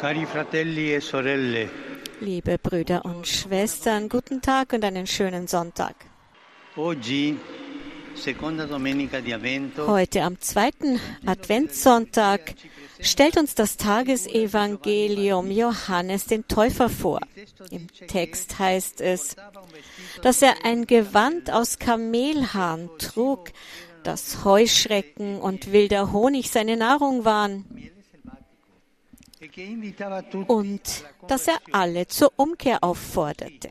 Cari fratelli e sorelle, Liebe Brüder und Schwestern, guten Tag und einen schönen Sonntag. oggi, Heute am zweiten Adventssonntag stellt uns das Tagesevangelium Johannes den Täufer vor. Im Text heißt es, dass er ein Gewand aus Kamelhahn trug, dass Heuschrecken und wilder Honig seine Nahrung waren und dass er alle zur Umkehr aufforderte.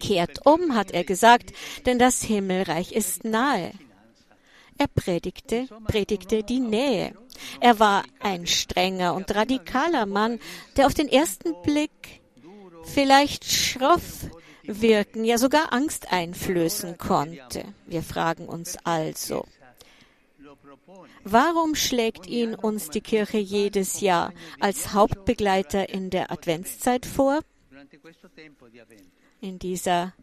Kehrt um, hat er gesagt, denn das Himmelreich ist nahe. Er predigte, predigte die Nähe. Er war ein strenger und radikaler Mann, der auf den ersten Blick vielleicht schroff wirken, ja sogar Angst einflößen konnte. Wir fragen uns also, warum schlägt ihn uns die Kirche jedes Jahr als Hauptbegleiter in der Adventszeit vor? In dieser?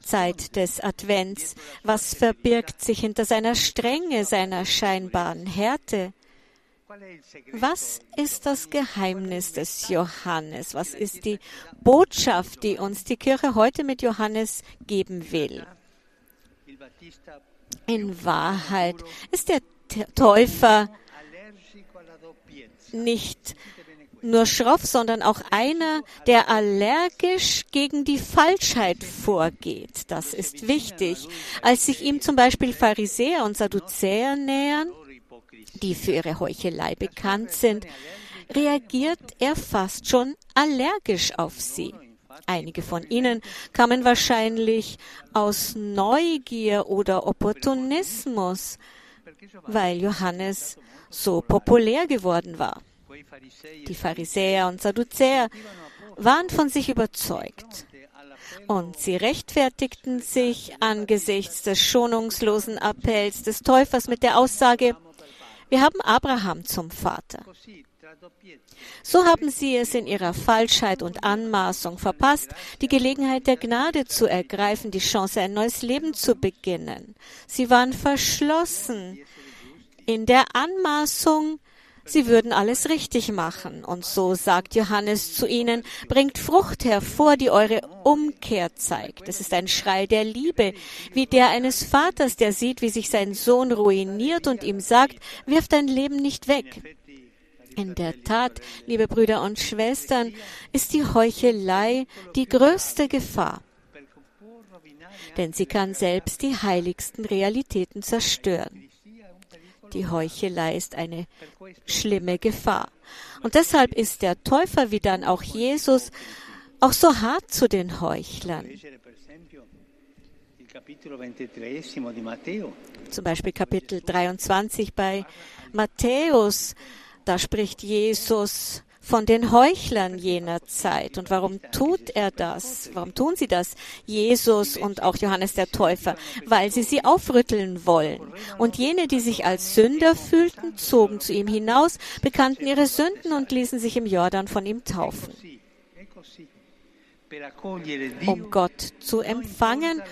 Zeit des Advents. Was verbirgt sich hinter seiner Strenge, seiner scheinbaren Härte? Was ist das Geheimnis des Johannes? Was ist die Botschaft, die uns die Kirche heute mit Johannes geben will? In Wahrheit ist der Täufer nicht nur schroff, sondern auch einer, der allergisch gegen die Falschheit vorgeht. Das ist wichtig. Als sich ihm zum Beispiel Pharisäer und Sadduzäer nähern, die für ihre Heuchelei bekannt sind, reagiert er fast schon allergisch auf sie. Einige von ihnen kamen wahrscheinlich aus Neugier oder Opportunismus, weil Johannes so populär geworden war. Die Pharisäer und Sadduzäer waren von sich überzeugt und sie rechtfertigten sich angesichts des schonungslosen Appells des Täufers mit der Aussage, wir haben Abraham zum Vater. So haben sie es in ihrer Falschheit und Anmaßung verpasst, die Gelegenheit der Gnade zu ergreifen, die Chance, ein neues Leben zu beginnen. Sie waren verschlossen in der Anmaßung, sie würden alles richtig machen. Und so sagt Johannes zu ihnen, bringt Frucht hervor, die eure Umkehr zeigt. Es ist ein Schrei der Liebe, wie der eines Vaters, der sieht, wie sich sein Sohn ruiniert und ihm sagt, wirf dein Leben nicht weg. In der Tat, liebe Brüder und Schwestern, ist die Heuchelei die größte Gefahr, denn sie kann selbst die heiligsten Realitäten zerstören. Die Heuchelei ist eine schlimme Gefahr. Und deshalb ist der Täufer wie dann auch Jesus auch so hart zu den Heuchlern. leggere per esempio il capitolo 23 di Matteo Zum Beispiel Kapitel 23 bei Matthäus. Da spricht Jesus von den Heuchlern jener Zeit. Und warum tut er das? Warum tun sie das? Jesus und auch Johannes der Täufer, weil sie sie aufrütteln wollen. Und jene, die sich als Sünder fühlten, zogen zu ihm hinaus, bekannten ihre Sünden und ließen sich im Jordan von ihm taufen. Um Gott zu empfangen,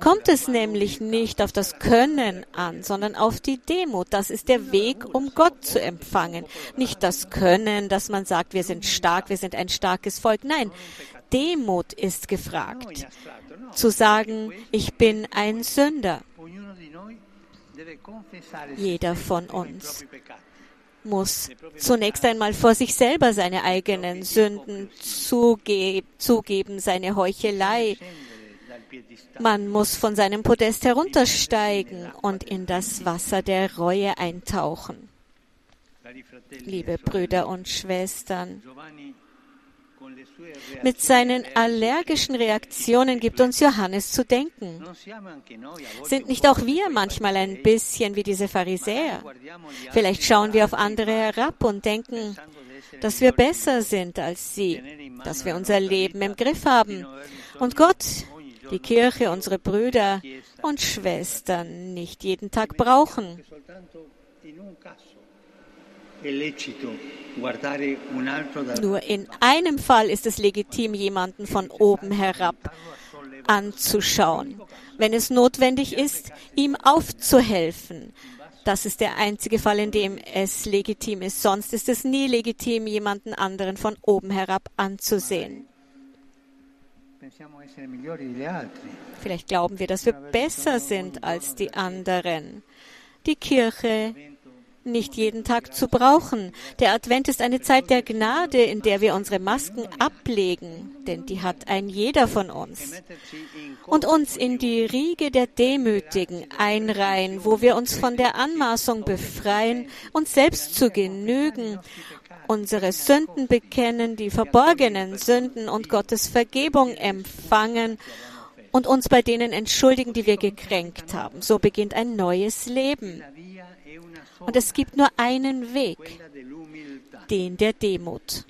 kommt es nämlich nicht auf das Können an, sondern auf die Demut. Das ist der Weg, um Gott zu empfangen. Nicht das Können, dass man sagt, wir sind stark, wir sind ein starkes Volk. Nein, Demut ist gefragt. Zu sagen, ich bin ein Sünder. Jeder von uns. Muss zunächst einmal vor sich selber seine eigenen Sünden zuge zugeben, seine Heuchelei. Man muss von seinem Podest heruntersteigen und in das Wasser der Reue eintauchen. Liebe Brüder und Schwestern, mit seinen allergischen Reaktionen gibt uns Johannes zu denken. Sind nicht auch wir manchmal ein bisschen wie diese Pharisäer? Vielleicht schauen wir auf andere herab und denken, dass wir besser sind als sie, dass wir unser Leben im Griff haben. Und Gott, die Kirche, unsere Brüder und Schwestern nicht jeden Tag brauchen. Nur in einem Fall ist es legitim, jemanden von oben herab anzuschauen, wenn es notwendig ist, ihm aufzuhelfen. Das ist der einzige Fall, in dem es legitim ist. Sonst ist es nie legitim, jemanden anderen von oben herab anzusehen. Vielleicht glauben wir, dass wir besser sind als die anderen. Die Kirche nicht jeden Tag zu brauchen. Der Advent ist eine Zeit der Gnade, in der wir unsere Masken ablegen, denn die hat ein jeder von uns. Und uns in die Riege der Demütigen einreihen, wo wir uns von der Anmaßung befreien, uns selbst zu genügen, unsere Sünden bekennen, die verborgenen Sünden und Gottes Vergebung empfangen und uns bei denen entschuldigen, die wir gekränkt haben. So beginnt ein neues Leben. Und es gibt nur einen Weg, den der Demut.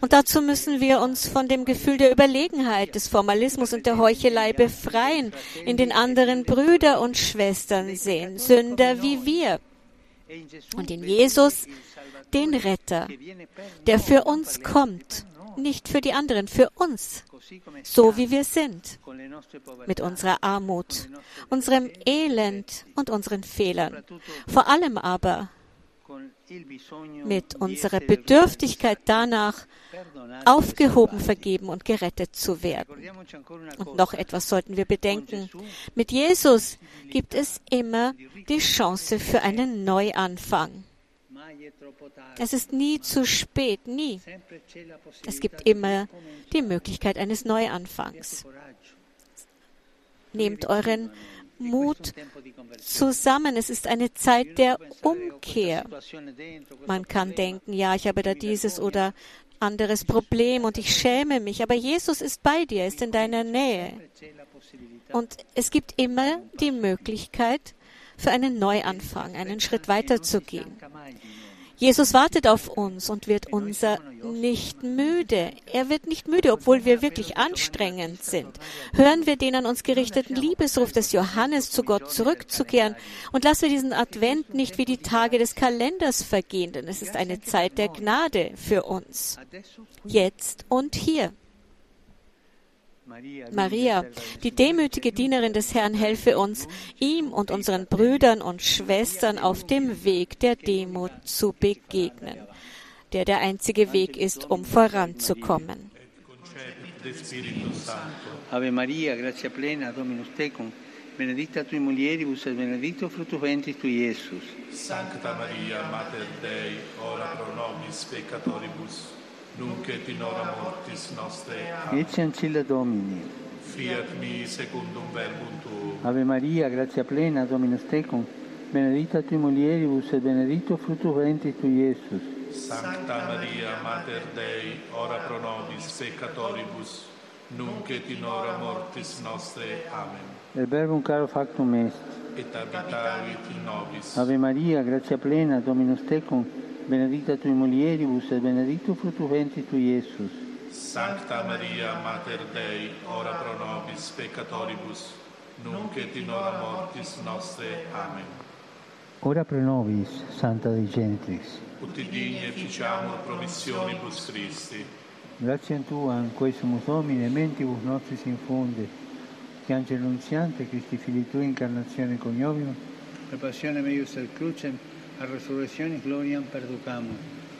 Und dazu müssen wir uns von dem Gefühl der Überlegenheit, des Formalismus und der Heuchelei befreien, in den anderen Brüder und Schwestern sehen, Sünder wie wir. Und in Jesus den Retter, der für uns kommt, nicht für die anderen, für uns, so wie wir sind, mit unserer Armut, unserem Elend und unseren Fehlern, vor allem aber mit unserer Bedürftigkeit danach, aufgehoben, vergeben und gerettet zu werden. Und noch etwas sollten wir bedenken. Mit Jesus gibt es immer die Chance für einen Neuanfang. Es ist nie zu spät, nie. Es gibt immer die Möglichkeit eines Neuanfangs. Nehmt euren Mut zusammen. Es ist eine Zeit der Umkehr. Man kann denken, ja, ich habe da dieses oder anderes Problem und ich schäme mich, aber Jesus ist bei dir, ist in deiner Nähe. Und es gibt immer die Möglichkeit für einen Neuanfang, einen Schritt weiter zu gehen. Jesus wartet auf uns und wird unser nicht müde. Er wird nicht müde, obwohl wir wirklich anstrengend sind. Hören wir den an uns gerichteten Liebesruf des Johannes zu Gott zurückzukehren und lassen wir diesen Advent nicht wie die Tage des Kalenders vergehen, denn es ist eine Zeit der Gnade für uns. Jetzt und hier. Maria, die demütige Dienerin des Herrn, helfe uns, ihm und unseren Brüdern und Schwestern auf dem Weg der Demut zu begegnen, der der einzige Weg ist, um voranzukommen. Ave Maria, gratia plena, Dominus tecum, benedicta tui mulieribus et benedictus fructus ventris tui, Iesus. Sancta Maria, Mater Dei, ora pro nobis peccatoribus, nunc et in hora mortis nostre. Ecce ancilla Domini. Fiat mi secundum verbum tuum. Ave Maria, gratia plena, Dominus tecum, benedicta tui mulieribus et benedictus fructus ventris tui, Iesus. Sancta Maria, Mater Dei, ora pro nobis peccatoribus, nunc et in hora mortis nostre. Amen. El verbum caro factum est. Et habitavit in nobis. Ave Maria, gratia plena, Dominus tecum, benedicta tui mulieribus et benedictus fructus ventris tui, Iesus. Sancta Maria, Mater Dei, ora pro nobis peccatoribus, nunc et in hora mortis nostre. Amen. Ora pro nobis, Santa Dei Genitrix. Ut digni efficiamur promissionibus Christi. Grazie a Tua, in cui sumus Domine, mentibus nostris infunde, che angelo nunziante, Christi Fili Tui, incarnazione coniovium, per passione meius et crucem, a resurrezione gloriam perducamur.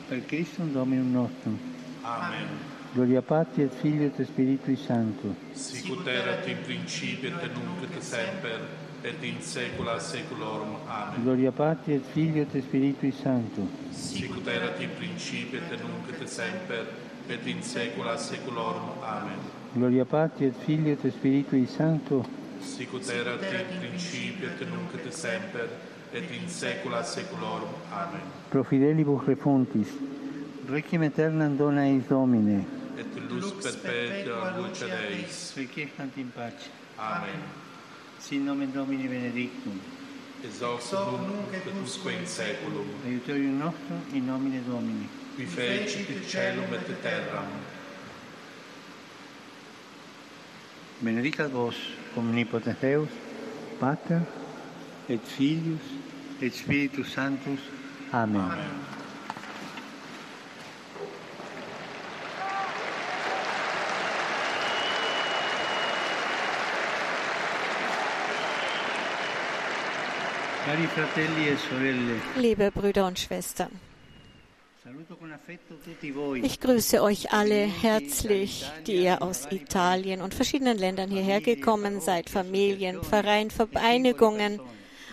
Per Christum Dominum nostrum. Amen. Gloria Patri et Filio et Spiritui Sancto. Sicut erat in principio et nunc et semper, et in saecula saeculorum. Amen. Gloria Patri et Filio et Spiritui Sancto. Sicut erat in principio et nunc et semper, et in saecula saeculorum. Amen. Gloria Patri et Filio et Spiritui Sancto. Sicut erat in principio et nunc et semper, et in saecula saeculorum. Amen. Pro fidelibus refontis. Requiem aeternam dona eis Domine. Et lux perpetua luce Deis. Requiescant in pace. Amen. Sin nomen Domini benedictum. Ex hoc nunc et usque in saeculum. Aiutorium nostrum in nomine Domini. Qui fecit celum et terram. Benedicat vos, omnipotens Deus, Pater, et Filius, et Spiritus Sanctus. Amen. Amen. E Liebe Brüder und Schwestern, ich grüße euch alle herzlich, die ihr aus Italien und verschiedenen Ländern hierher gekommen seid, Familien, Vereine, Vereinigungen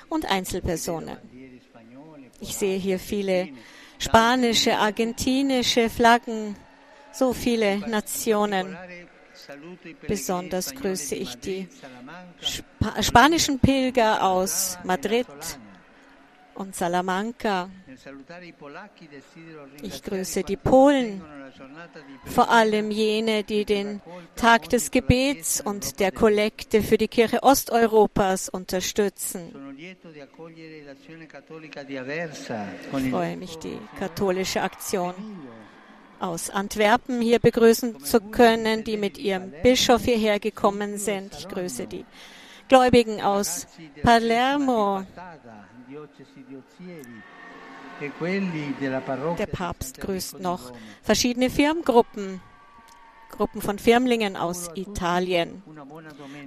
und Einzelpersonen. Ich sehe hier viele spanische, argentinische Flaggen, so viele Nationen. Besonders grüße ich die Spa spanischen Pilger aus Madrid und Salamanca. Ich grüße die Polen, vor allem jene, die den Tag des Gebets und der Kollekte für die Kirche Osteuropas unterstützen. Ich freue mich, die katholische Aktion aus Antwerpen hier begrüßen zu können, die mit ihrem Bischof hierher gekommen sind. Ich grüße die Gläubigen aus Palermo. Der Papst grüßt noch verschiedene Firmengruppen, Gruppen von Firmlingen aus Italien.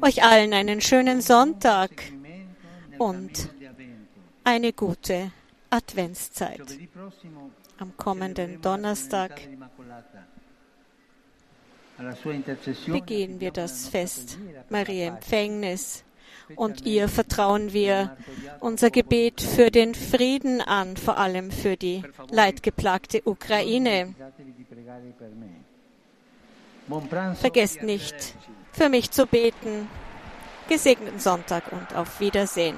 Euch allen einen schönen Sonntag und eine gute Adventszeit am kommenden Donnerstag begehen wir das Fest Maria Empfängnis und ihr vertrauen wir unser Gebet für den Frieden an, vor allem für die leidgeplagte Ukraine. Vergesst nicht, für mich zu beten. Gesegneten Sonntag und auf Wiedersehen.